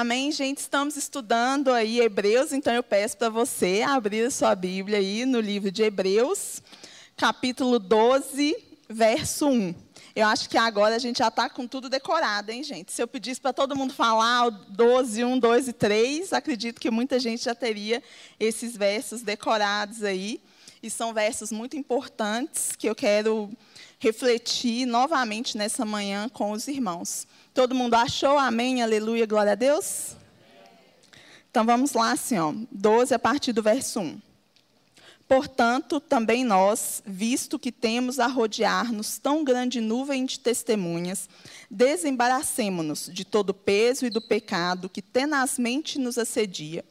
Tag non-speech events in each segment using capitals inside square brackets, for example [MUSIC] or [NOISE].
Amém, gente? Estamos estudando aí Hebreus, então eu peço para você abrir a sua Bíblia aí no livro de Hebreus, capítulo 12, verso 1. Eu acho que agora a gente já está com tudo decorado, hein, gente? Se eu pedisse para todo mundo falar o 12, 1, 2 e 3, acredito que muita gente já teria esses versos decorados aí. E são versos muito importantes que eu quero refletir novamente nessa manhã com os irmãos. Todo mundo achou? Amém, aleluia, glória a Deus? Então vamos lá, assim, ó, 12 a partir do verso 1. Portanto, também nós, visto que temos a rodear-nos tão grande nuvem de testemunhas, desembaracemo-nos de todo o peso e do pecado que tenazmente nos assedia.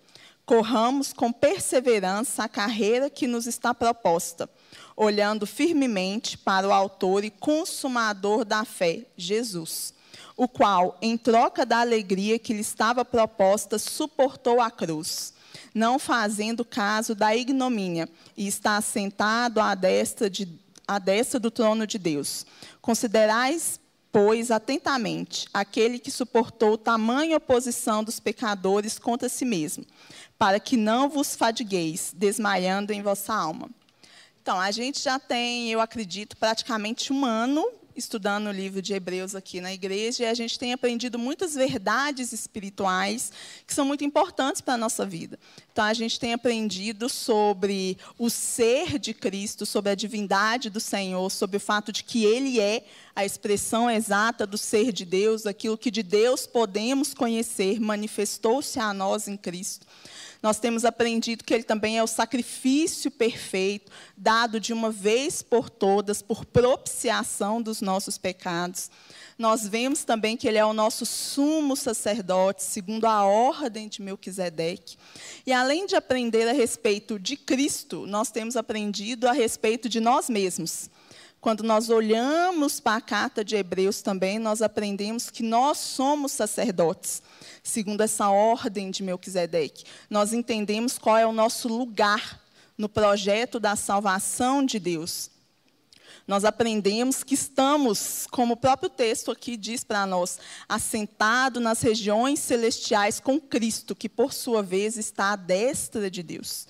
Corramos com perseverança a carreira que nos está proposta, olhando firmemente para o Autor e Consumador da fé, Jesus o qual, em troca da alegria que lhe estava proposta, suportou a cruz, não fazendo caso da ignomínia, e está assentado à destra, de, à destra do trono de Deus. Considerais, pois, atentamente aquele que suportou tamanha oposição dos pecadores contra si mesmo, para que não vos fadigueis, desmaiando em vossa alma. Então, a gente já tem, eu acredito, praticamente um ano estudando o livro de Hebreus aqui na igreja e a gente tem aprendido muitas verdades espirituais que são muito importantes para a nossa vida. Então, a gente tem aprendido sobre o ser de Cristo, sobre a divindade do Senhor, sobre o fato de que Ele é a expressão exata do ser de Deus, aquilo que de Deus podemos conhecer, manifestou-se a nós em Cristo. Nós temos aprendido que ele também é o sacrifício perfeito, dado de uma vez por todas, por propiciação dos nossos pecados. Nós vemos também que ele é o nosso sumo sacerdote, segundo a ordem de Melquisedeque. E além de aprender a respeito de Cristo, nós temos aprendido a respeito de nós mesmos. Quando nós olhamos para a carta de Hebreus também, nós aprendemos que nós somos sacerdotes, segundo essa ordem de Melquisedeque. Nós entendemos qual é o nosso lugar no projeto da salvação de Deus. Nós aprendemos que estamos, como o próprio texto aqui diz para nós, assentado nas regiões celestiais com Cristo, que por sua vez está à destra de Deus.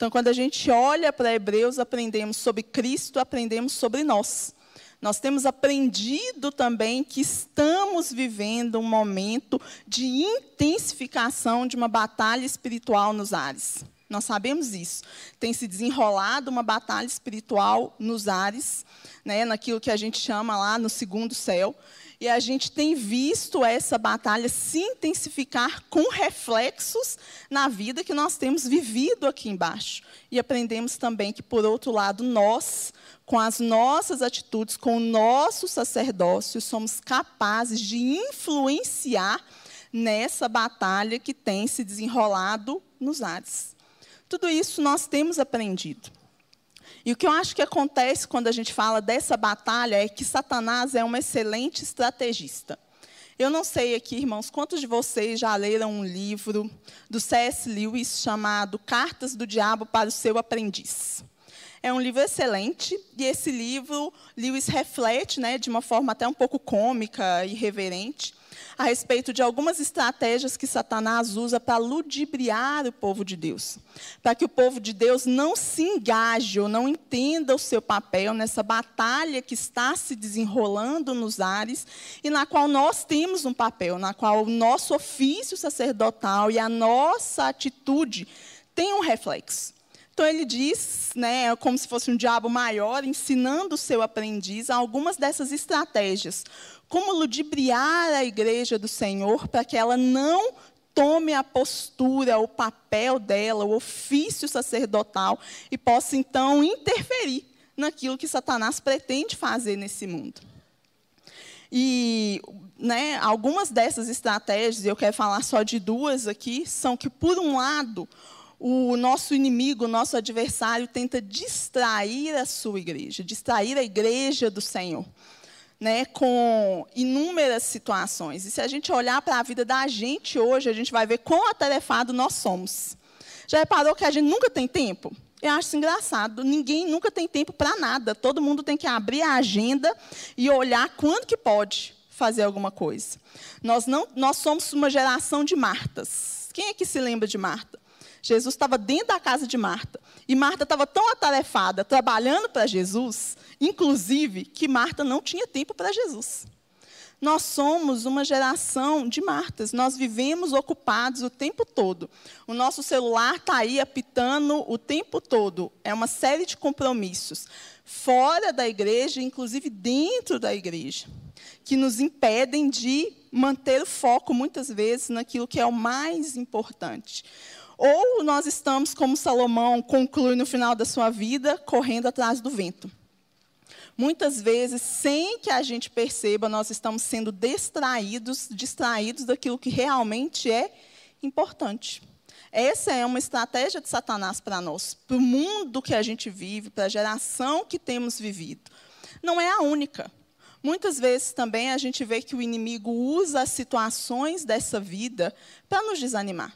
Então, quando a gente olha para Hebreus, aprendemos sobre Cristo, aprendemos sobre nós. Nós temos aprendido também que estamos vivendo um momento de intensificação de uma batalha espiritual nos ares. Nós sabemos isso. Tem se desenrolado uma batalha espiritual nos ares, né, naquilo que a gente chama lá no segundo céu. E a gente tem visto essa batalha se intensificar com reflexos na vida que nós temos vivido aqui embaixo. E aprendemos também que, por outro lado, nós, com as nossas atitudes, com o nosso sacerdócio, somos capazes de influenciar nessa batalha que tem se desenrolado nos ares. Tudo isso nós temos aprendido. E o que eu acho que acontece quando a gente fala dessa batalha é que Satanás é um excelente estrategista. Eu não sei aqui, irmãos, quantos de vocês já leram um livro do C.S. Lewis chamado Cartas do Diabo para o Seu Aprendiz. É um livro excelente e esse livro Lewis reflete, né, de uma forma até um pouco cômica e reverente, a respeito de algumas estratégias que Satanás usa para ludibriar o povo de Deus. Para que o povo de Deus não se engaje ou não entenda o seu papel nessa batalha que está se desenrolando nos ares e na qual nós temos um papel, na qual o nosso ofício sacerdotal e a nossa atitude tem um reflexo. Então ele diz, né, como se fosse um diabo maior, ensinando o seu aprendiz algumas dessas estratégias, como ludibriar a igreja do Senhor para que ela não tome a postura, o papel dela, o ofício sacerdotal e possa então interferir naquilo que Satanás pretende fazer nesse mundo. E né, algumas dessas estratégias, eu quero falar só de duas aqui, são que, por um lado, o nosso inimigo, o nosso adversário, tenta distrair a sua igreja, distrair a igreja do Senhor né, com inúmeras situações. E se a gente olhar para a vida da gente hoje, a gente vai ver quão atarefado nós somos. Já reparou que a gente nunca tem tempo? Eu acho isso engraçado. Ninguém nunca tem tempo para nada. Todo mundo tem que abrir a agenda e olhar quando que pode fazer alguma coisa. Nós, não, nós somos uma geração de Martas. Quem é que se lembra de Marta? Jesus estava dentro da casa de Marta. E Marta estava tão atarefada, trabalhando para Jesus, inclusive, que Marta não tinha tempo para Jesus. Nós somos uma geração de Martas. Nós vivemos ocupados o tempo todo. O nosso celular está aí apitando o tempo todo. É uma série de compromissos, fora da igreja, inclusive dentro da igreja, que nos impedem de manter o foco, muitas vezes, naquilo que é o mais importante. Ou nós estamos, como Salomão conclui no final da sua vida, correndo atrás do vento. Muitas vezes, sem que a gente perceba, nós estamos sendo distraídos, distraídos daquilo que realmente é importante. Essa é uma estratégia de Satanás para nós, para o mundo que a gente vive, para a geração que temos vivido. Não é a única. Muitas vezes também a gente vê que o inimigo usa as situações dessa vida para nos desanimar.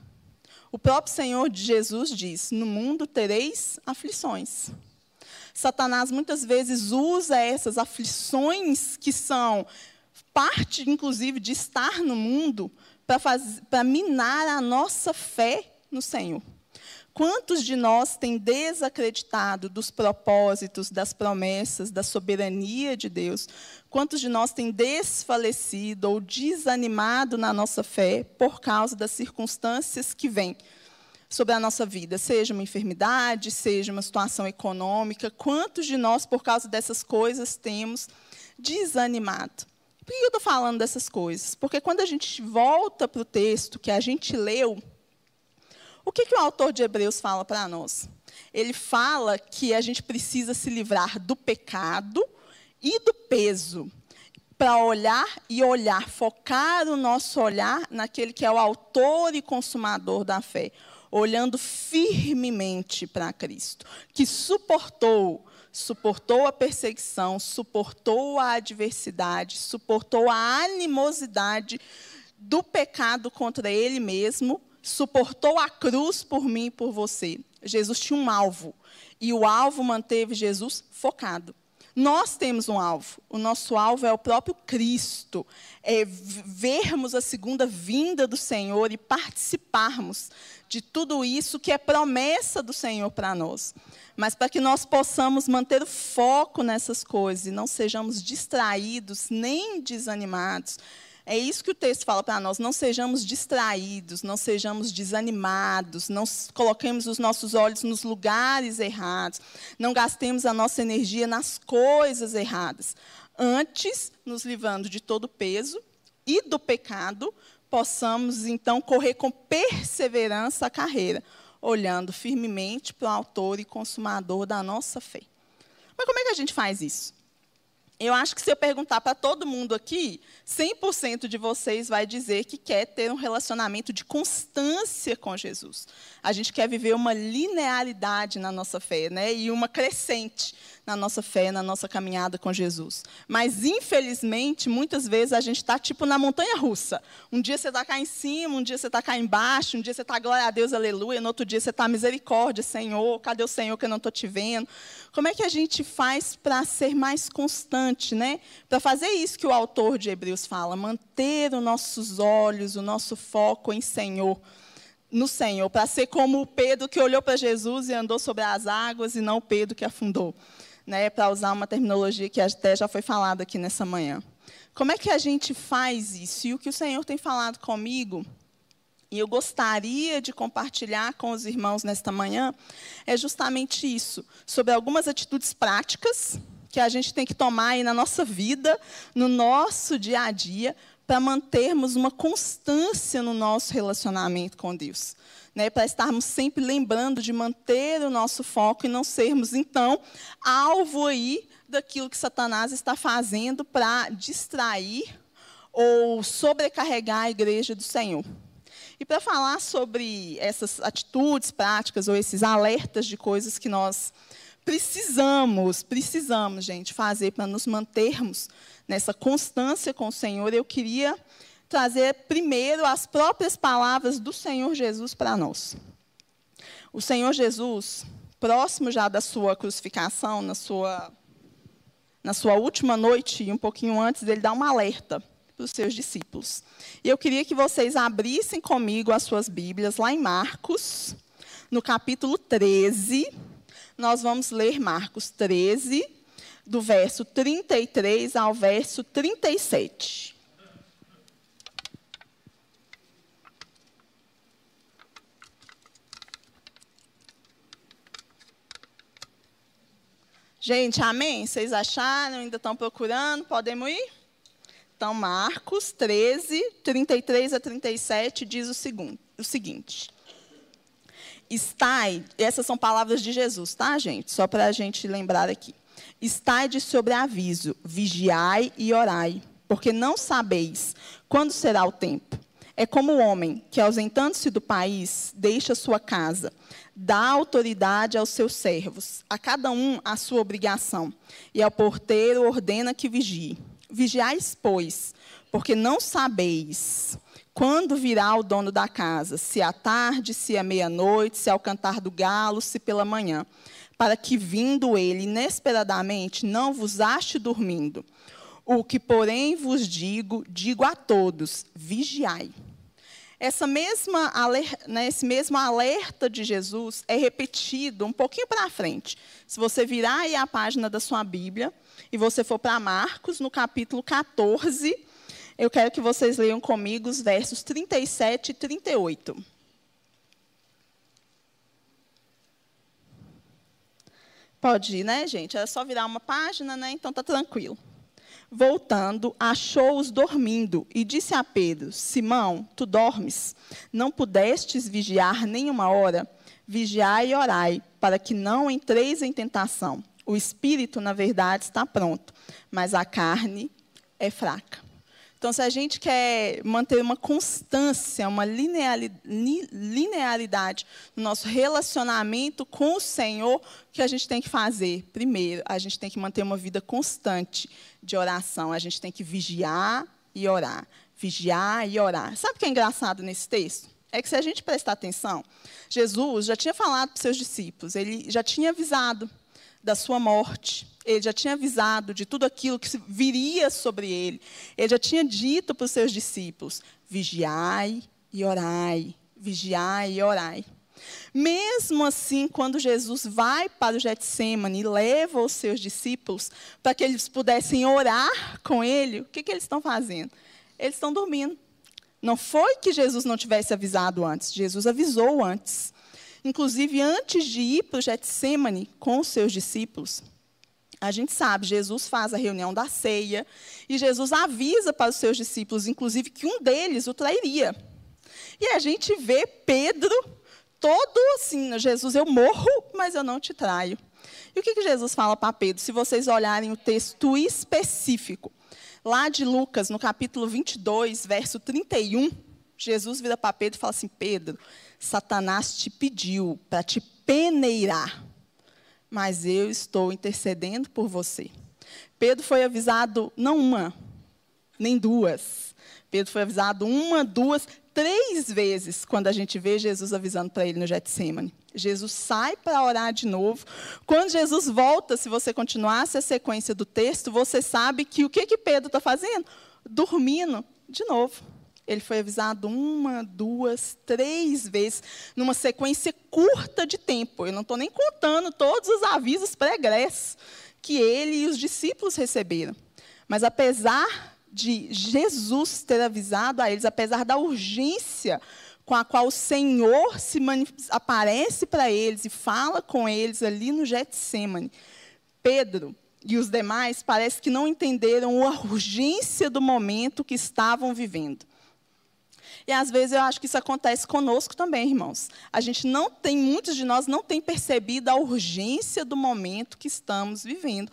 O próprio Senhor Jesus diz: No mundo tereis aflições. Satanás muitas vezes usa essas aflições que são parte, inclusive, de estar no mundo para minar a nossa fé no Senhor. Quantos de nós têm desacreditado dos propósitos, das promessas, da soberania de Deus? Quantos de nós têm desfalecido ou desanimado na nossa fé por causa das circunstâncias que vêm? sobre a nossa vida, seja uma enfermidade, seja uma situação econômica. Quantos de nós, por causa dessas coisas, temos desanimado? Por que eu estou falando dessas coisas? Porque quando a gente volta para o texto que a gente leu, o que, que o autor de Hebreus fala para nós? Ele fala que a gente precisa se livrar do pecado e do peso para olhar e olhar, focar o nosso olhar naquele que é o autor e consumador da fé olhando firmemente para Cristo, que suportou, suportou a perseguição, suportou a adversidade, suportou a animosidade do pecado contra ele mesmo, suportou a cruz por mim e por você. Jesus tinha um alvo, e o alvo manteve Jesus focado. Nós temos um alvo. O nosso alvo é o próprio Cristo. É vermos a segunda vinda do Senhor e participarmos de tudo isso que é promessa do Senhor para nós. Mas para que nós possamos manter o foco nessas coisas e não sejamos distraídos nem desanimados, é isso que o texto fala para nós. Não sejamos distraídos, não sejamos desanimados, não coloquemos os nossos olhos nos lugares errados, não gastemos a nossa energia nas coisas erradas. Antes, nos livrando de todo o peso e do pecado, possamos então correr com perseverança a carreira, olhando firmemente para o autor e consumador da nossa fé. Mas como é que a gente faz isso? Eu acho que se eu perguntar para todo mundo aqui, 100% de vocês vai dizer que quer ter um relacionamento de constância com Jesus. A gente quer viver uma linearidade na nossa fé, né? E uma crescente na nossa fé, na nossa caminhada com Jesus. Mas, infelizmente, muitas vezes a gente está tipo na montanha russa. Um dia você está cá em cima, um dia você está cá embaixo, um dia você está glória a Deus, aleluia, no outro dia você está misericórdia, Senhor, cadê o Senhor que eu não estou te vendo? Como é que a gente faz para ser mais constante, né? Para fazer isso que o autor de Hebreus fala, manter os nossos olhos, o nosso foco em Senhor no Senhor, para ser como o Pedro que olhou para Jesus e andou sobre as águas e não o Pedro que afundou né, para usar uma terminologia que até já foi falada aqui nessa manhã. Como é que a gente faz isso? E o que o Senhor tem falado comigo, e eu gostaria de compartilhar com os irmãos nesta manhã, é justamente isso, sobre algumas atitudes práticas que a gente tem que tomar aí na nossa vida, no nosso dia a dia, para mantermos uma constância no nosso relacionamento com Deus né, para estarmos sempre lembrando de manter o nosso foco e não sermos, então, alvo aí daquilo que Satanás está fazendo para distrair ou sobrecarregar a igreja do Senhor. E para falar sobre essas atitudes práticas ou esses alertas de coisas que nós precisamos, precisamos, gente, fazer para nos mantermos nessa constância com o Senhor, eu queria trazer primeiro as próprias palavras do Senhor Jesus para nós. O Senhor Jesus, próximo já da sua crucificação, na sua, na sua última noite, e um pouquinho antes, ele dá um alerta para os seus discípulos. E eu queria que vocês abrissem comigo as suas Bíblias lá em Marcos, no capítulo 13. Nós vamos ler Marcos 13, do verso 33 ao verso 37. Gente, amém? Vocês acharam? Ainda estão procurando? Podemos ir? Então, Marcos 13, 33 a 37 diz o, segundo, o seguinte. Estai, essas são palavras de Jesus, tá, gente? Só para a gente lembrar aqui. Estai de sobreaviso, vigiai e orai, porque não sabeis quando será o tempo. É como o homem que, ausentando-se do país, deixa sua casa, dá autoridade aos seus servos, a cada um a sua obrigação, e ao porteiro ordena que vigie. Vigiais, pois, porque não sabeis quando virá o dono da casa, se à tarde, se à meia-noite, se ao cantar do galo, se pela manhã, para que, vindo ele inesperadamente, não vos ache dormindo. O que, porém, vos digo, digo a todos: vigiai. Essa mesma, né, esse mesmo alerta de Jesus é repetido um pouquinho para frente. Se você virar aí a página da sua Bíblia e você for para Marcos, no capítulo 14, eu quero que vocês leiam comigo os versos 37 e 38. Pode ir, né, gente? É só virar uma página, né? Então tá tranquilo. Voltando, achou-os dormindo e disse a Pedro: Simão, tu dormes? Não pudestes vigiar nem uma hora? Vigiai e orai, para que não entreis em tentação. O espírito, na verdade, está pronto, mas a carne é fraca. Então, se a gente quer manter uma constância, uma linearidade no nosso relacionamento com o Senhor, o que a gente tem que fazer? Primeiro, a gente tem que manter uma vida constante de oração. A gente tem que vigiar e orar. Vigiar e orar. Sabe o que é engraçado nesse texto? É que se a gente prestar atenção, Jesus já tinha falado para os seus discípulos, ele já tinha avisado da sua morte. Ele já tinha avisado de tudo aquilo que viria sobre ele. Ele já tinha dito para os seus discípulos: vigiai e orai, vigiai e orai. Mesmo assim, quando Jesus vai para o Getsemane e leva os seus discípulos para que eles pudessem orar com ele, o que, que eles estão fazendo? Eles estão dormindo. Não foi que Jesus não tivesse avisado antes, Jesus avisou antes. Inclusive, antes de ir para o Getsemane com os seus discípulos, a gente sabe, Jesus faz a reunião da ceia e Jesus avisa para os seus discípulos, inclusive, que um deles o trairia. E a gente vê Pedro todo assim, Jesus, eu morro, mas eu não te traio. E o que, que Jesus fala para Pedro? Se vocês olharem o texto específico, lá de Lucas, no capítulo 22, verso 31, Jesus vira para Pedro e fala assim: Pedro, Satanás te pediu para te peneirar, mas eu estou intercedendo por você. Pedro foi avisado não uma, nem duas. Pedro foi avisado uma, duas, três vezes quando a gente vê Jesus avisando para ele no Getsemane. Jesus sai para orar de novo. Quando Jesus volta, se você continuasse a sequência do texto, você sabe que o que, que Pedro está fazendo? Dormindo de novo. Ele foi avisado uma, duas, três vezes, numa sequência curta de tempo. Eu não estou nem contando todos os avisos pregressos que ele e os discípulos receberam. Mas apesar de Jesus ter avisado a eles, apesar da urgência com a qual o Senhor se aparece para eles e fala com eles ali no Getsemane, Pedro e os demais parece que não entenderam a urgência do momento que estavam vivendo. E às vezes eu acho que isso acontece conosco também, irmãos. A gente não tem, muitos de nós não tem percebido a urgência do momento que estamos vivendo.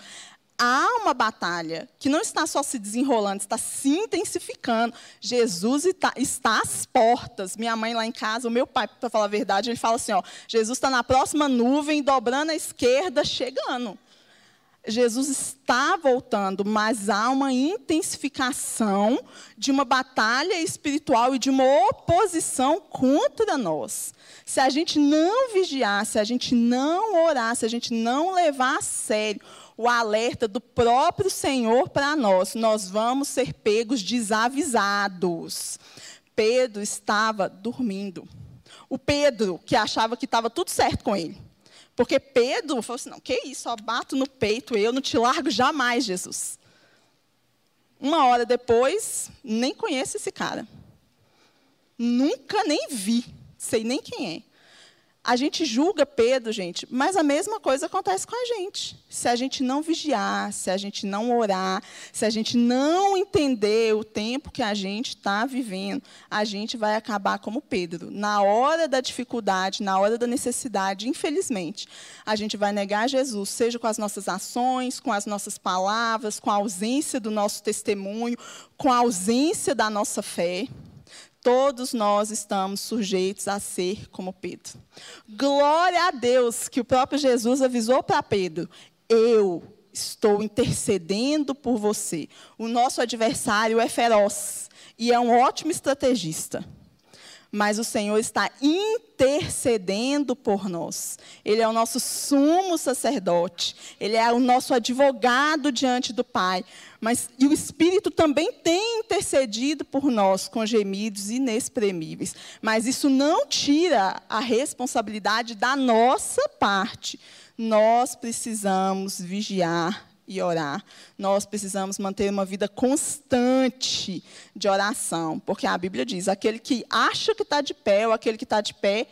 Há uma batalha que não está só se desenrolando, está se intensificando. Jesus está às portas. Minha mãe lá em casa, o meu pai, para falar a verdade, ele fala assim: ó, Jesus está na próxima nuvem, dobrando à esquerda, chegando. Jesus está voltando, mas há uma intensificação de uma batalha espiritual e de uma oposição contra nós. Se a gente não vigiar, se a gente não orar, se a gente não levar a sério o alerta do próprio Senhor para nós. Nós vamos ser pegos desavisados. Pedro estava dormindo. O Pedro, que achava que estava tudo certo com ele. Porque Pedro falou assim: não, que isso, só bato no peito, eu não te largo jamais, Jesus. Uma hora depois, nem conheço esse cara. Nunca nem vi, sei nem quem é. A gente julga Pedro, gente, mas a mesma coisa acontece com a gente. Se a gente não vigiar, se a gente não orar, se a gente não entender o tempo que a gente está vivendo, a gente vai acabar como Pedro. Na hora da dificuldade, na hora da necessidade, infelizmente, a gente vai negar Jesus, seja com as nossas ações, com as nossas palavras, com a ausência do nosso testemunho, com a ausência da nossa fé. Todos nós estamos sujeitos a ser como Pedro. Glória a Deus que o próprio Jesus avisou para Pedro: Eu estou intercedendo por você. O nosso adversário é feroz e é um ótimo estrategista mas o Senhor está intercedendo por nós. Ele é o nosso sumo sacerdote, ele é o nosso advogado diante do Pai. Mas e o Espírito também tem intercedido por nós com gemidos inexprimíveis. Mas isso não tira a responsabilidade da nossa parte. Nós precisamos vigiar e orar. Nós precisamos manter uma vida constante de oração, porque a Bíblia diz: aquele que acha que está de pé ou aquele que está de pé,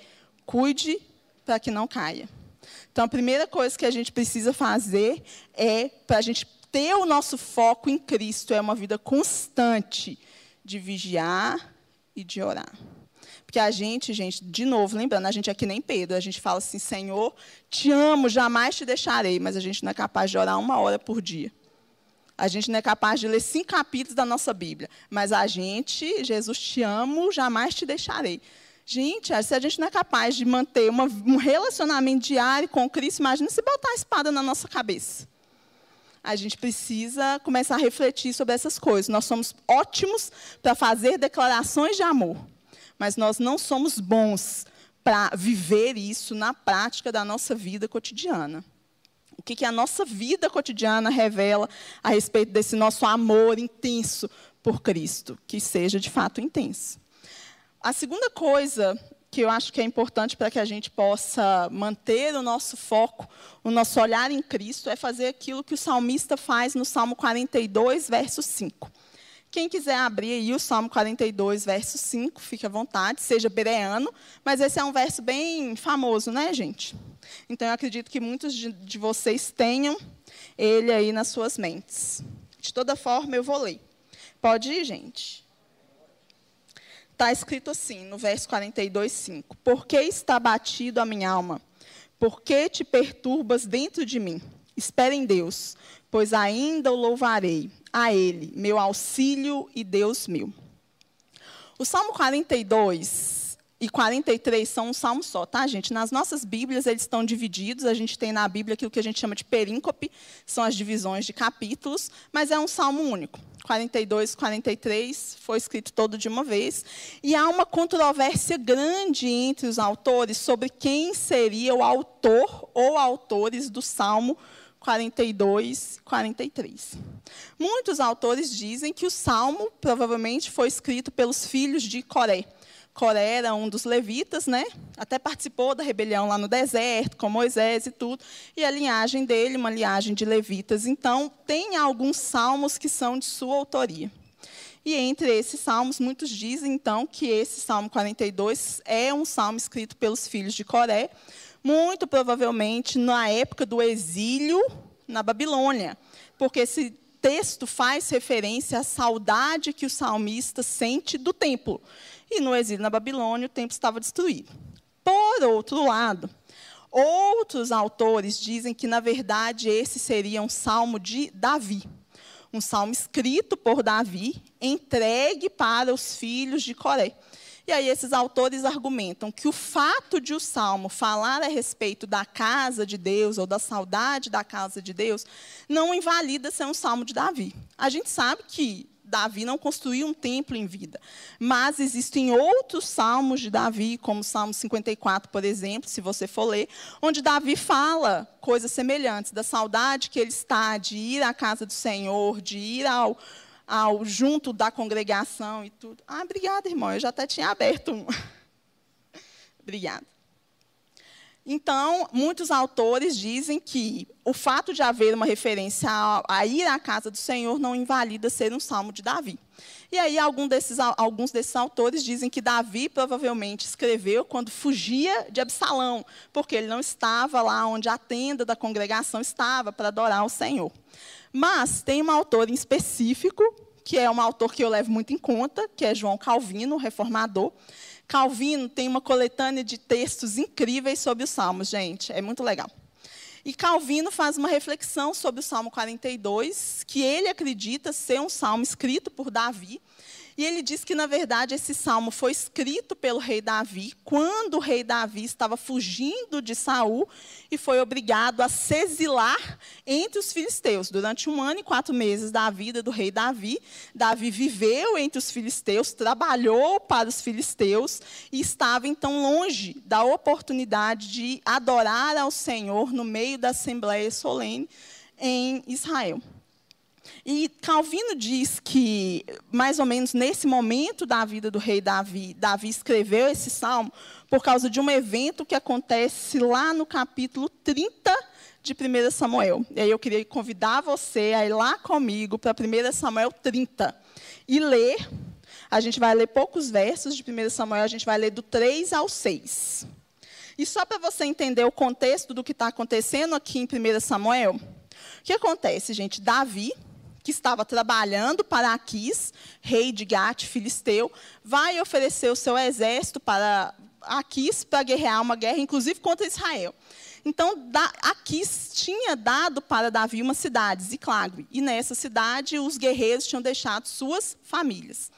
cuide para que não caia. Então, a primeira coisa que a gente precisa fazer é, para a gente ter o nosso foco em Cristo, é uma vida constante de vigiar e de orar. Porque a gente, gente, de novo, lembrando, a gente é que nem Pedro, a gente fala assim, Senhor, te amo, jamais te deixarei, mas a gente não é capaz de orar uma hora por dia. A gente não é capaz de ler cinco capítulos da nossa Bíblia, mas a gente, Jesus, te amo, jamais te deixarei. Gente, se a gente não é capaz de manter uma, um relacionamento diário com Cristo, imagina se botar a espada na nossa cabeça. A gente precisa começar a refletir sobre essas coisas. Nós somos ótimos para fazer declarações de amor mas nós não somos bons para viver isso na prática da nossa vida cotidiana. O que, que a nossa vida cotidiana revela a respeito desse nosso amor intenso por Cristo, que seja de fato intenso. A segunda coisa que eu acho que é importante para que a gente possa manter o nosso foco, o nosso olhar em Cristo, é fazer aquilo que o salmista faz no Salmo 42, verso 5. Quem quiser abrir aí o Salmo 42, verso 5, fique à vontade, seja bereano, mas esse é um verso bem famoso, né, gente? Então, eu acredito que muitos de, de vocês tenham ele aí nas suas mentes. De toda forma, eu vou ler. Pode ir, gente. Está escrito assim, no verso 42, 5. Por que está batido a minha alma? Por que te perturbas dentro de mim? Espere em Deus, pois ainda o louvarei a Ele, meu auxílio e Deus meu. O Salmo 42 e 43 são um salmo só, tá, gente? Nas nossas Bíblias, eles estão divididos. A gente tem na Bíblia aquilo que a gente chama de períncope, são as divisões de capítulos, mas é um salmo único. 42 e 43 foi escrito todo de uma vez. E há uma controvérsia grande entre os autores sobre quem seria o autor ou autores do salmo 42, 43. Muitos autores dizem que o salmo provavelmente foi escrito pelos filhos de Coré. Coré era um dos levitas, né? Até participou da rebelião lá no deserto, com Moisés e tudo. E a linhagem dele, uma linhagem de levitas. Então, tem alguns salmos que são de sua autoria. E entre esses salmos, muitos dizem, então, que esse Salmo 42 é um salmo escrito pelos filhos de Coré, muito provavelmente na época do exílio na Babilônia, porque esse texto faz referência à saudade que o salmista sente do templo. E no exílio na Babilônia, o templo estava destruído. Por outro lado, outros autores dizem que, na verdade, esse seria um salmo de Davi. Um salmo escrito por Davi, entregue para os filhos de Coré. E aí esses autores argumentam que o fato de o salmo falar a respeito da casa de Deus ou da saudade da casa de Deus não invalida ser um salmo de Davi. A gente sabe que Davi não construiu um templo em vida. Mas existem outros salmos de Davi, como o Salmo 54, por exemplo, se você for ler, onde Davi fala coisas semelhantes, da saudade que ele está de ir à casa do Senhor, de ir ao, ao junto da congregação e tudo. Ah, obrigada, irmão, eu já até tinha aberto um. [LAUGHS] obrigada. Então, muitos autores dizem que o fato de haver uma referência a, a, ir à casa do Senhor não invalida ser um salmo de Davi. E aí, algum desses, alguns desses autores dizem que Davi provavelmente escreveu quando fugia de Absalão, porque ele não estava lá onde a tenda da congregação estava para adorar o Senhor. Mas tem um autor em específico, que é um autor que eu levo muito em conta, que é João Calvino, reformador, Calvino tem uma coletânea de textos incríveis sobre os Salmos, gente, é muito legal. E Calvino faz uma reflexão sobre o Salmo 42, que ele acredita ser um salmo escrito por Davi, e ele diz que, na verdade, esse salmo foi escrito pelo rei Davi quando o rei Davi estava fugindo de Saul e foi obrigado a se exilar entre os filisteus. Durante um ano e quatro meses da vida do rei Davi, Davi viveu entre os filisteus, trabalhou para os filisteus e estava, então, longe da oportunidade de adorar ao Senhor no meio da assembleia solene em Israel. E Calvino diz que, mais ou menos nesse momento da vida do rei Davi, Davi escreveu esse salmo por causa de um evento que acontece lá no capítulo 30 de 1 Samuel. E aí eu queria convidar você a ir lá comigo para 1 Samuel 30 e ler. A gente vai ler poucos versos de 1 Samuel, a gente vai ler do 3 ao 6. E só para você entender o contexto do que está acontecendo aqui em 1 Samuel, o que acontece, gente? Davi, que estava trabalhando para Aquis, rei de Gate, filisteu, vai oferecer o seu exército para Aquis para guerrear uma guerra, inclusive contra Israel. Então, Aquis tinha dado para Davi uma cidade, Ziclague, e nessa cidade os guerreiros tinham deixado suas famílias.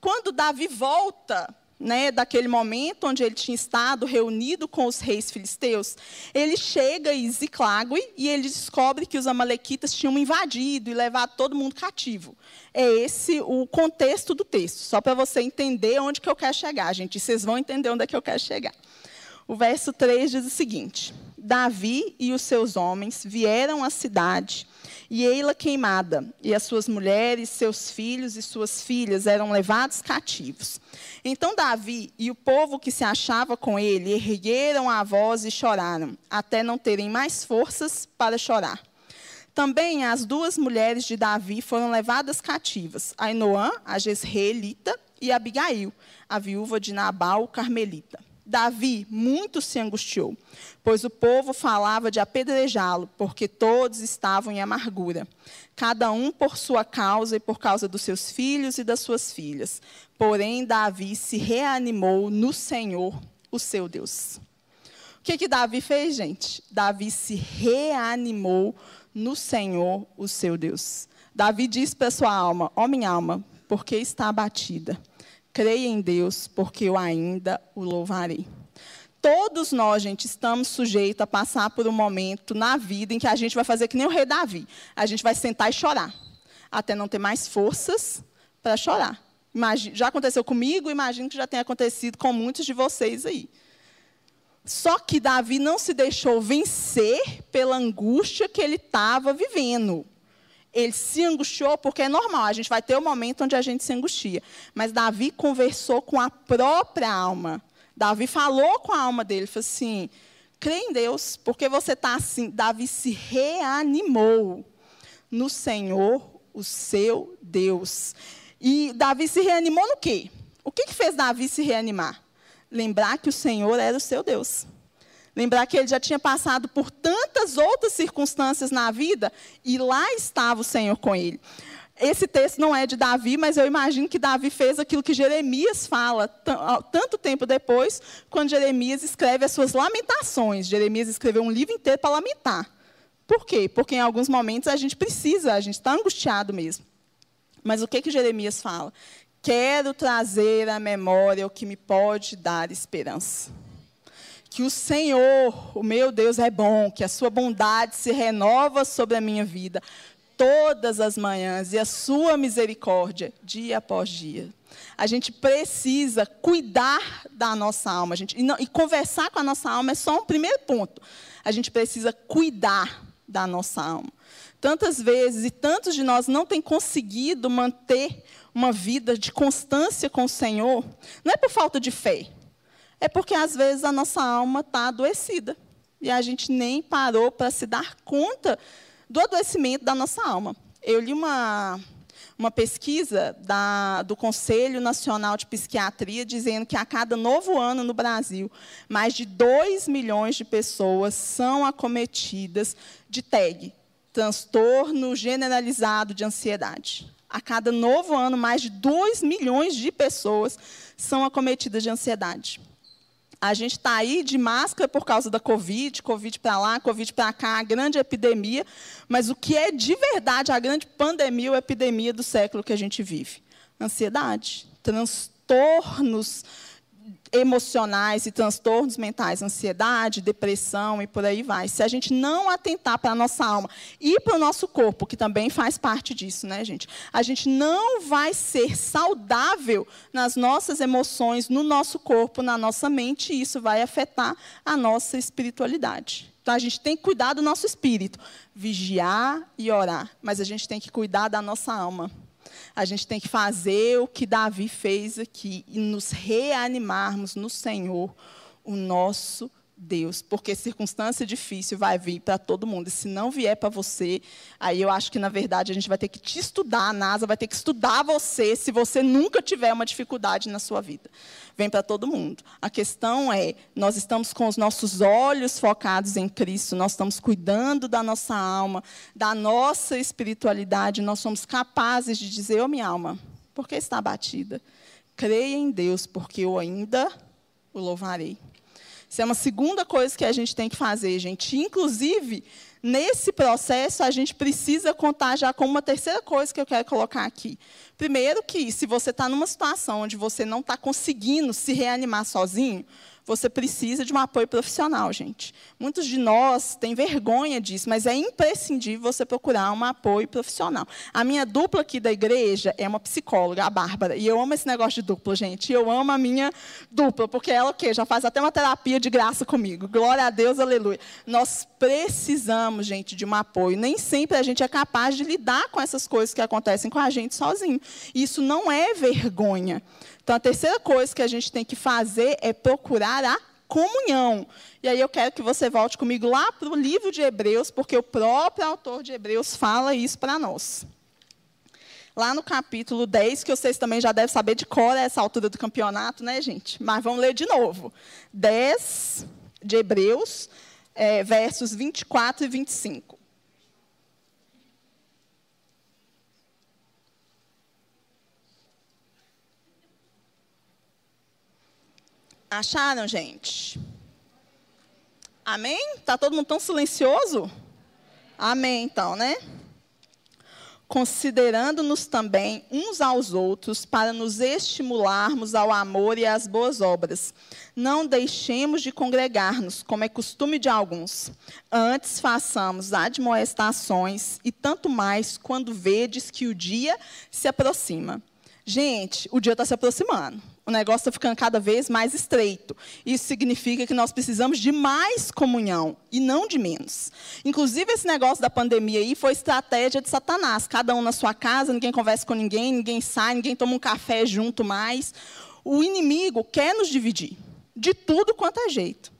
Quando Davi volta né, daquele momento onde ele tinha estado reunido com os reis filisteus, ele chega em Ziclague e ele descobre que os amalequitas tinham invadido e levado todo mundo cativo. É esse o contexto do texto, só para você entender onde que eu quero chegar, gente. Vocês vão entender onde é que eu quero chegar. O verso 3 diz o seguinte: Davi e os seus homens vieram à cidade e ei-la queimada, e as suas mulheres, seus filhos e suas filhas eram levados cativos. Então Davi e o povo que se achava com ele ergueram a voz e choraram, até não terem mais forças para chorar. Também as duas mulheres de Davi foram levadas cativas, Ainoã, a Jezreelita, e Abigail, a viúva de Nabal, carmelita. Davi muito se angustiou, pois o povo falava de apedrejá-lo, porque todos estavam em amargura, cada um por sua causa e por causa dos seus filhos e das suas filhas. Porém, Davi se reanimou no Senhor, o seu Deus. O que, que Davi fez, gente? Davi se reanimou no Senhor, o seu Deus. Davi disse para sua alma: Ó oh, minha alma, porque está abatida? Creia em Deus, porque eu ainda o louvarei. Todos nós, gente, estamos sujeitos a passar por um momento na vida em que a gente vai fazer que nem o rei Davi. A gente vai sentar e chorar, até não ter mais forças para chorar. Imagina, já aconteceu comigo, imagino que já tenha acontecido com muitos de vocês aí. Só que Davi não se deixou vencer pela angústia que ele estava vivendo ele se angustiou, porque é normal, a gente vai ter um momento onde a gente se angustia. Mas Davi conversou com a própria alma. Davi falou com a alma dele, falou assim: crê em Deus, porque você está assim. Davi se reanimou no Senhor, o seu Deus. E Davi se reanimou no quê? O que, que fez Davi se reanimar? Lembrar que o Senhor era o seu Deus. Lembrar que ele já tinha passado por tantas outras circunstâncias na vida e lá estava o Senhor com ele. Esse texto não é de Davi, mas eu imagino que Davi fez aquilo que Jeremias fala tanto tempo depois, quando Jeremias escreve as suas lamentações. Jeremias escreveu um livro inteiro para lamentar. Por quê? Porque em alguns momentos a gente precisa, a gente está angustiado mesmo. Mas o que, que Jeremias fala? Quero trazer à memória o que me pode dar esperança que o Senhor, o meu Deus, é bom, que a sua bondade se renova sobre a minha vida. todas as manhãs e a sua misericórdia dia após dia. A gente precisa cuidar da nossa alma. Gente, e, não, e conversar com a nossa alma é só um primeiro ponto. A gente precisa cuidar da nossa alma. Tantas vezes e tantos de nós não têm conseguido manter uma vida de constância com o Senhor, não é por falta de fé, é porque às vezes a nossa alma está adoecida e a gente nem parou para se dar conta do adoecimento da nossa alma. Eu li uma, uma pesquisa da, do Conselho Nacional de Psiquiatria dizendo que a cada novo ano no Brasil, mais de 2 milhões de pessoas são acometidas de TAG, transtorno generalizado de ansiedade. A cada novo ano, mais de 2 milhões de pessoas são acometidas de ansiedade. A gente está aí de máscara por causa da Covid, Covid para lá, Covid para cá, a grande epidemia. Mas o que é de verdade a grande pandemia ou epidemia do século que a gente vive? Ansiedade, transtornos emocionais e transtornos mentais, ansiedade, depressão e por aí vai. Se a gente não atentar para a nossa alma e para o nosso corpo, que também faz parte disso, né, gente? A gente não vai ser saudável nas nossas emoções, no nosso corpo, na nossa mente, e isso vai afetar a nossa espiritualidade. Então a gente tem que cuidar do nosso espírito, vigiar e orar, mas a gente tem que cuidar da nossa alma a gente tem que fazer o que Davi fez aqui e nos reanimarmos no Senhor, o nosso Deus, porque circunstância difícil vai vir para todo mundo. E se não vier para você, aí eu acho que na verdade a gente vai ter que te estudar, a NASA vai ter que estudar você se você nunca tiver uma dificuldade na sua vida. Vem para todo mundo. A questão é, nós estamos com os nossos olhos focados em Cristo, nós estamos cuidando da nossa alma, da nossa espiritualidade, nós somos capazes de dizer, ô oh, minha alma, por que está abatida? Creia em Deus, porque eu ainda o louvarei. Isso é uma segunda coisa que a gente tem que fazer, gente. Inclusive, nesse processo, a gente precisa contar já com uma terceira coisa que eu quero colocar aqui. Primeiro, que se você está numa situação onde você não está conseguindo se reanimar sozinho, você precisa de um apoio profissional, gente. Muitos de nós têm vergonha disso, mas é imprescindível você procurar um apoio profissional. A minha dupla aqui da igreja é uma psicóloga, a Bárbara, e eu amo esse negócio de dupla, gente. Eu amo a minha dupla, porque ela o quê? Já faz até uma terapia de graça comigo. Glória a Deus, aleluia. Nós precisamos, gente, de um apoio. Nem sempre a gente é capaz de lidar com essas coisas que acontecem com a gente sozinho. Isso não é vergonha. Então, a terceira coisa que a gente tem que fazer é procurar a comunhão. E aí eu quero que você volte comigo lá para o livro de Hebreus, porque o próprio autor de Hebreus fala isso para nós. Lá no capítulo 10, que vocês também já devem saber de cor a essa altura do campeonato, né, gente? Mas vamos ler de novo. 10 de Hebreus, é, versos 24 e 25. Acharam, gente? Amém? Está todo mundo tão silencioso? Amém, então, né? Considerando-nos também uns aos outros para nos estimularmos ao amor e às boas obras. Não deixemos de congregar-nos, como é costume de alguns. Antes façamos admoestações, e tanto mais quando vedes que o dia se aproxima. Gente, o dia está se aproximando o negócio está ficando cada vez mais estreito. Isso significa que nós precisamos de mais comunhão e não de menos. Inclusive, esse negócio da pandemia aí foi estratégia de Satanás. Cada um na sua casa, ninguém conversa com ninguém, ninguém sai, ninguém toma um café junto mais. O inimigo quer nos dividir, de tudo quanto é jeito.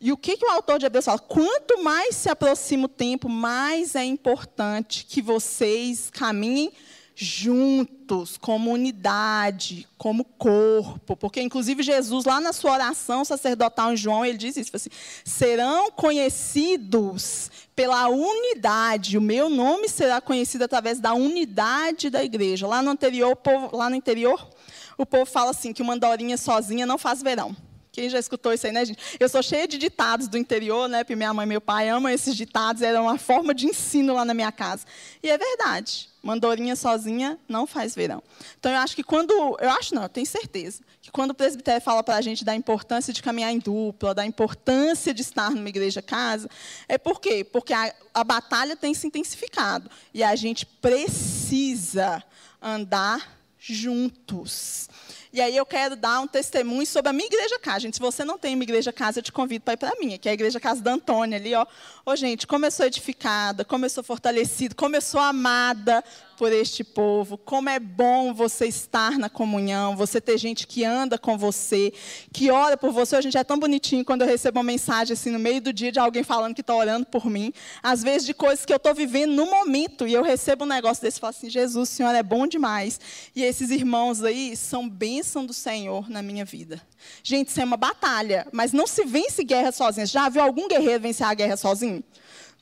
E o que, que o autor de Hebreus fala? Quanto mais se aproxima o tempo, mais é importante que vocês caminhem juntos, como unidade, como corpo, porque inclusive Jesus lá na sua oração sacerdotal em João, ele diz isso, assim, serão conhecidos pela unidade, o meu nome será conhecido através da unidade da igreja. Lá no anterior, povo, lá no interior, o povo fala assim que uma andorinha sozinha não faz verão. Quem já escutou isso aí, né, gente? Eu sou cheia de ditados do interior, né? Porque minha mãe e meu pai amam esses ditados, era uma forma de ensino lá na minha casa. E é verdade. Mandorinha sozinha não faz verão. Então eu acho que quando. Eu acho não, eu tenho certeza. Que quando o presbitério fala para a gente da importância de caminhar em dupla, da importância de estar numa igreja casa, é por quê? Porque a, a batalha tem se intensificado. E a gente precisa andar juntos. E aí eu quero dar um testemunho sobre a minha igreja casa. Gente, se você não tem uma igreja casa, eu te convido para ir para a minha, que é a igreja casa da Antônia ali, ó. Ô, gente, como eu sou edificada, como eu sou fortalecida, como eu sou amada por este povo, como é bom você estar na comunhão, você ter gente que anda com você, que ora por você. A gente é tão bonitinho quando eu recebo uma mensagem assim no meio do dia de alguém falando que está orando por mim, às vezes de coisas que eu estou vivendo no momento, e eu recebo um negócio desse e falo assim: Jesus, o Senhor é bom demais. E esses irmãos aí são bênção do Senhor na minha vida. Gente, isso é uma batalha, mas não se vence guerra sozinha. Já viu algum guerreiro vencer a guerra sozinho?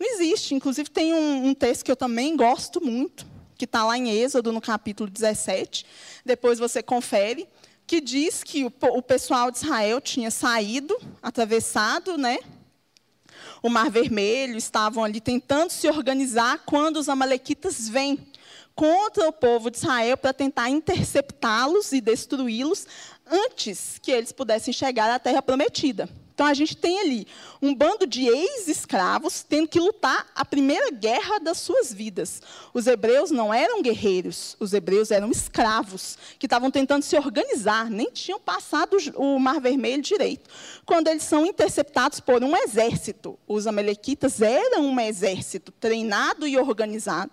Não existe. Inclusive, tem um, um texto que eu também gosto muito que está lá em Êxodo, no capítulo 17. Depois você confere, que diz que o, o pessoal de Israel tinha saído, atravessado, né? O Mar Vermelho, estavam ali tentando se organizar quando os amalequitas vêm contra o povo de Israel para tentar interceptá-los e destruí-los antes que eles pudessem chegar à terra prometida. Então a gente tem ali um bando de ex-escravos tendo que lutar a primeira guerra das suas vidas. Os hebreus não eram guerreiros, os hebreus eram escravos que estavam tentando se organizar, nem tinham passado o Mar Vermelho direito. Quando eles são interceptados por um exército, os amalequitas eram um exército treinado e organizado.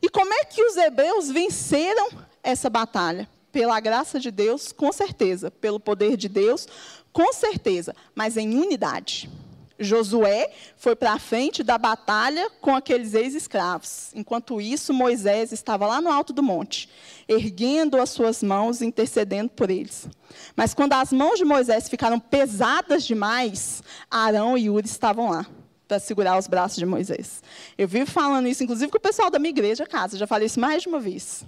E como é que os hebreus venceram essa batalha? Pela graça de Deus, com certeza. Pelo poder de Deus, com certeza. Mas em unidade. Josué foi para a frente da batalha com aqueles ex-escravos. Enquanto isso, Moisés estava lá no alto do monte, erguendo as suas mãos e intercedendo por eles. Mas quando as mãos de Moisés ficaram pesadas demais, Arão e Uri estavam lá para segurar os braços de Moisés. Eu vivo falando isso, inclusive com o pessoal da minha igreja casa, já falei isso mais de uma vez.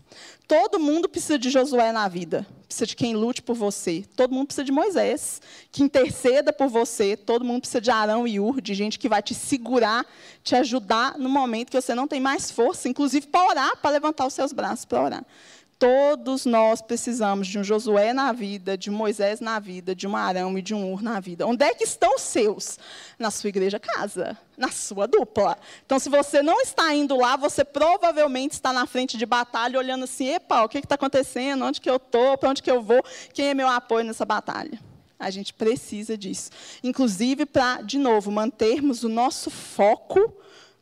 Todo mundo precisa de Josué na vida, precisa de quem lute por você. Todo mundo precisa de Moisés, que interceda por você. Todo mundo precisa de Arão e Ur, de gente que vai te segurar, te ajudar no momento que você não tem mais força, inclusive para orar, para levantar os seus braços para orar. Todos nós precisamos de um Josué na vida, de um Moisés na vida, de um Arão e de um Ur na vida. Onde é que estão os seus? Na sua igreja casa, na sua dupla. Então, se você não está indo lá, você provavelmente está na frente de batalha, olhando assim: epa, o que está acontecendo? Onde que eu estou? Para onde que eu vou? Quem é meu apoio nessa batalha? A gente precisa disso. Inclusive para, de novo, mantermos o nosso foco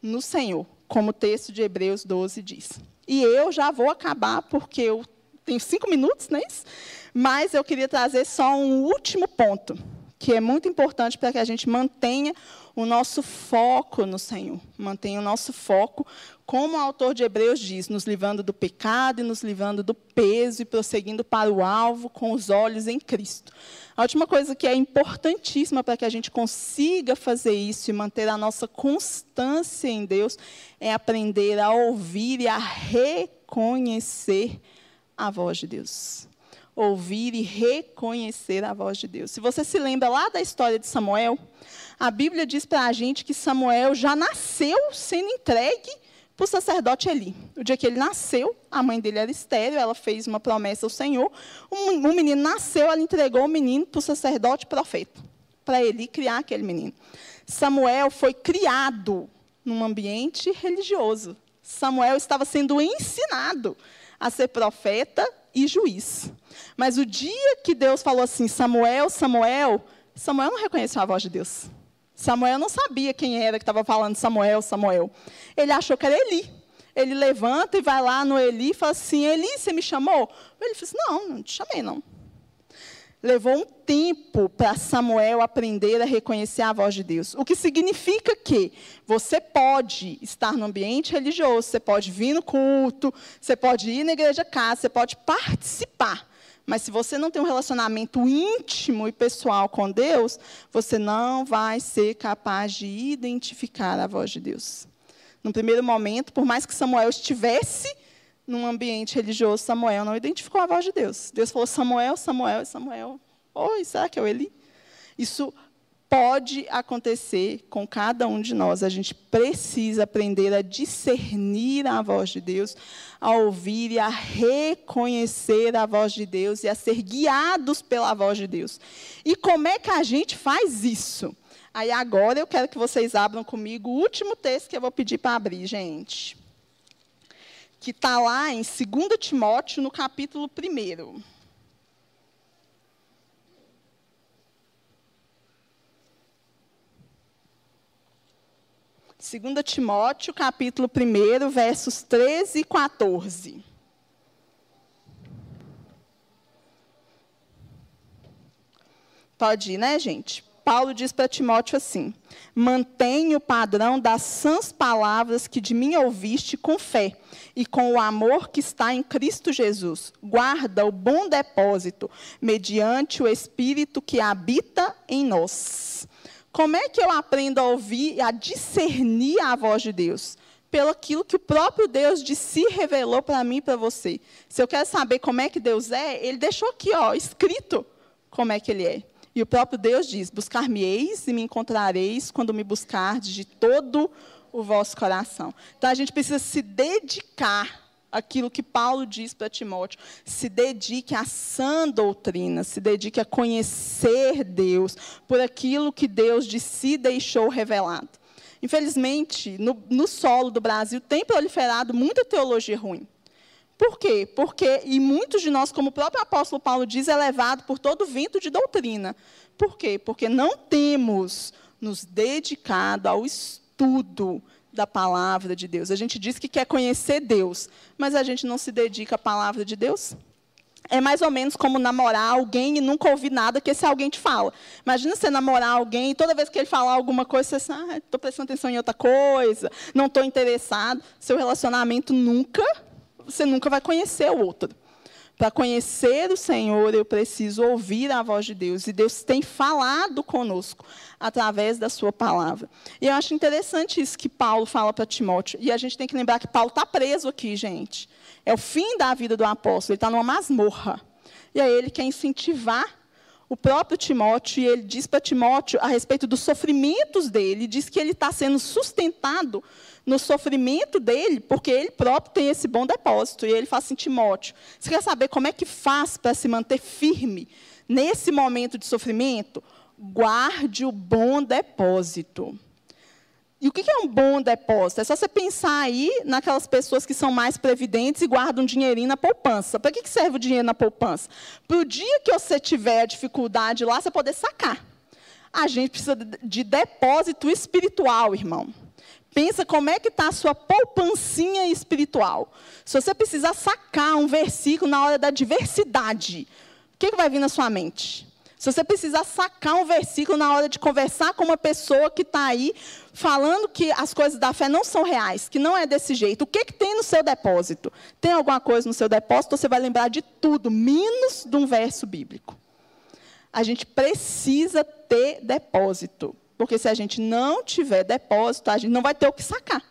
no Senhor, como o texto de Hebreus 12 diz. E eu já vou acabar, porque eu tenho cinco minutos, é isso? Mas eu queria trazer só um último ponto, que é muito importante para que a gente mantenha o nosso foco no Senhor. Mantenha o nosso foco, como o autor de Hebreus diz, nos livrando do pecado e nos livrando do peso e prosseguindo para o alvo com os olhos em Cristo. A última coisa que é importantíssima para que a gente consiga fazer isso e manter a nossa constância em Deus é aprender a ouvir e a reconhecer a voz de Deus. Ouvir e reconhecer a voz de Deus. Se você se lembra lá da história de Samuel, a Bíblia diz para a gente que Samuel já nasceu sendo entregue para o sacerdote Eli. O dia que ele nasceu, a mãe dele era estéreo, ela fez uma promessa ao Senhor. Um, um menino nasceu, ela entregou o menino para o sacerdote profeta, para Eli criar aquele menino. Samuel foi criado num ambiente religioso. Samuel estava sendo ensinado a ser profeta e juiz. Mas o dia que Deus falou assim, Samuel, Samuel, Samuel não reconheceu a voz de Deus. Samuel não sabia quem era que estava falando Samuel, Samuel. Ele achou que era Eli. Ele levanta e vai lá no Eli e fala assim: Eli, você me chamou? Ele disse: Não, não te chamei, não. Levou um tempo para Samuel aprender a reconhecer a voz de Deus. O que significa que você pode estar no ambiente religioso, você pode vir no culto, você pode ir na igreja casa, você pode participar. Mas se você não tem um relacionamento íntimo e pessoal com Deus, você não vai ser capaz de identificar a voz de Deus. No primeiro momento, por mais que Samuel estivesse num ambiente religioso, Samuel não identificou a voz de Deus. Deus falou: Samuel, Samuel, Samuel. Oi, será que é o Eli? Isso pode acontecer com cada um de nós. A gente precisa aprender a discernir a voz de Deus, a ouvir e a reconhecer a voz de Deus e a ser guiados pela voz de Deus. E como é que a gente faz isso? Aí agora eu quero que vocês abram comigo o último texto que eu vou pedir para abrir, gente. Que está lá em 2 Timóteo, no capítulo 1. 2 Timóteo, capítulo 1, versos 13 e 14. Pode ir, né, gente? Paulo diz para Timóteo assim: Mantenha o padrão das sãs palavras que de mim ouviste com fé e com o amor que está em Cristo Jesus. Guarda o bom depósito, mediante o Espírito que habita em nós. Como é que eu aprendo a ouvir e a discernir a voz de Deus? Pelo aquilo que o próprio Deus de si revelou para mim e para você. Se eu quero saber como é que Deus é, ele deixou aqui, ó, escrito como é que ele é. E o próprio Deus diz: Buscar-me-eis e me encontrareis quando me buscardes de todo o vosso coração. Então a gente precisa se dedicar aquilo que Paulo diz para Timóteo, se dedique à sã doutrina, se dedique a conhecer Deus por aquilo que Deus de si deixou revelado. Infelizmente, no, no solo do Brasil tem proliferado muita teologia ruim. Por quê? Porque, e muitos de nós, como o próprio apóstolo Paulo diz, é levado por todo vento de doutrina. Por quê? Porque não temos nos dedicado ao estudo da palavra de Deus. A gente diz que quer conhecer Deus, mas a gente não se dedica à palavra de Deus. É mais ou menos como namorar alguém e nunca ouvir nada que esse alguém te fala. Imagina você namorar alguém e toda vez que ele falar alguma coisa, você ah, estou prestando atenção em outra coisa, não estou interessado. Seu relacionamento nunca, você nunca vai conhecer o outro. Para conhecer o Senhor, eu preciso ouvir a voz de Deus. E Deus tem falado conosco através da sua palavra. E eu acho interessante isso que Paulo fala para Timóteo. E a gente tem que lembrar que Paulo está preso aqui, gente. É o fim da vida do apóstolo. Ele está numa masmorra. E aí ele quer incentivar o próprio Timóteo, e ele diz para Timóteo a respeito dos sofrimentos dele, diz que ele está sendo sustentado no sofrimento dele, porque ele próprio tem esse bom depósito. E ele fala assim: Timóteo, você quer saber como é que faz para se manter firme nesse momento de sofrimento? Guarde o bom depósito. E o que é um bom depósito? É só você pensar aí naquelas pessoas que são mais previdentes e guardam dinheirinho na poupança. Para que serve o dinheiro na poupança? Para o dia que você tiver dificuldade lá, você poder sacar. A gente precisa de depósito espiritual, irmão. Pensa como é que está a sua poupancinha espiritual. Se você precisar sacar um versículo na hora da adversidade, o que, que vai vir na sua mente? Se você precisar sacar um versículo na hora de conversar com uma pessoa que está aí falando que as coisas da fé não são reais, que não é desse jeito, o que, que tem no seu depósito? Tem alguma coisa no seu depósito? Você vai lembrar de tudo, menos de um verso bíblico. A gente precisa ter depósito. Porque se a gente não tiver depósito, a gente não vai ter o que sacar.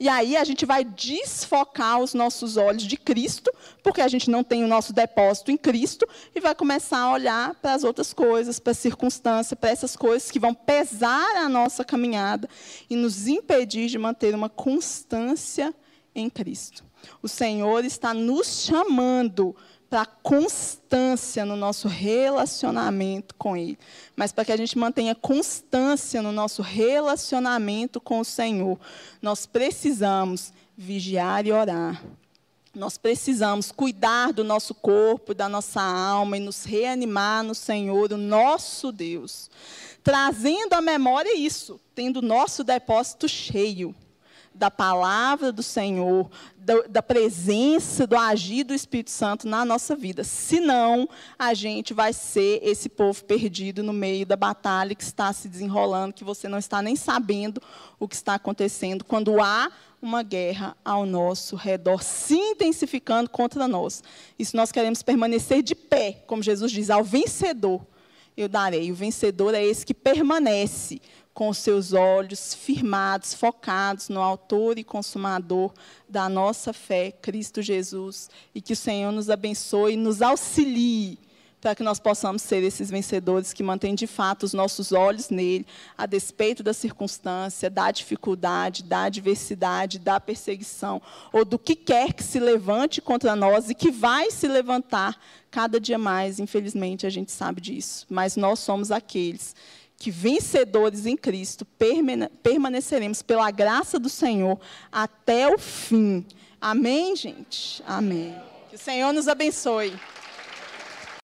E aí a gente vai desfocar os nossos olhos de Cristo, porque a gente não tem o nosso depósito em Cristo, e vai começar a olhar para as outras coisas, para as circunstâncias, para essas coisas que vão pesar a nossa caminhada e nos impedir de manter uma constância em Cristo. O Senhor está nos chamando para constância no nosso relacionamento com Ele, mas para que a gente mantenha constância no nosso relacionamento com o Senhor, nós precisamos vigiar e orar. Nós precisamos cuidar do nosso corpo, da nossa alma e nos reanimar no Senhor, o nosso Deus. Trazendo à memória isso, tendo nosso depósito cheio da palavra do Senhor, da, da, presença, do agir do Espírito Santo na nossa vida. Senão, a gente vai ser esse povo perdido no meio da batalha que está se desenrolando, que você não está nem sabendo o que está acontecendo, quando há uma guerra ao nosso redor, se intensificando contra nós. E se nós queremos permanecer de pé, como Jesus diz, ao vencedor, eu darei. O vencedor é esse que permanece com os seus olhos firmados, focados no autor e consumador da nossa fé, Cristo Jesus, e que o Senhor nos abençoe e nos auxilie para que nós possamos ser esses vencedores que mantêm de fato os nossos olhos nele, a despeito da circunstância, da dificuldade, da adversidade, da perseguição, ou do que quer que se levante contra nós e que vai se levantar cada dia mais, infelizmente, a gente sabe disso. Mas nós somos aqueles que vencedores em Cristo permaneceremos pela graça do Senhor até o fim. Amém, gente? Amém. Que o Senhor nos abençoe.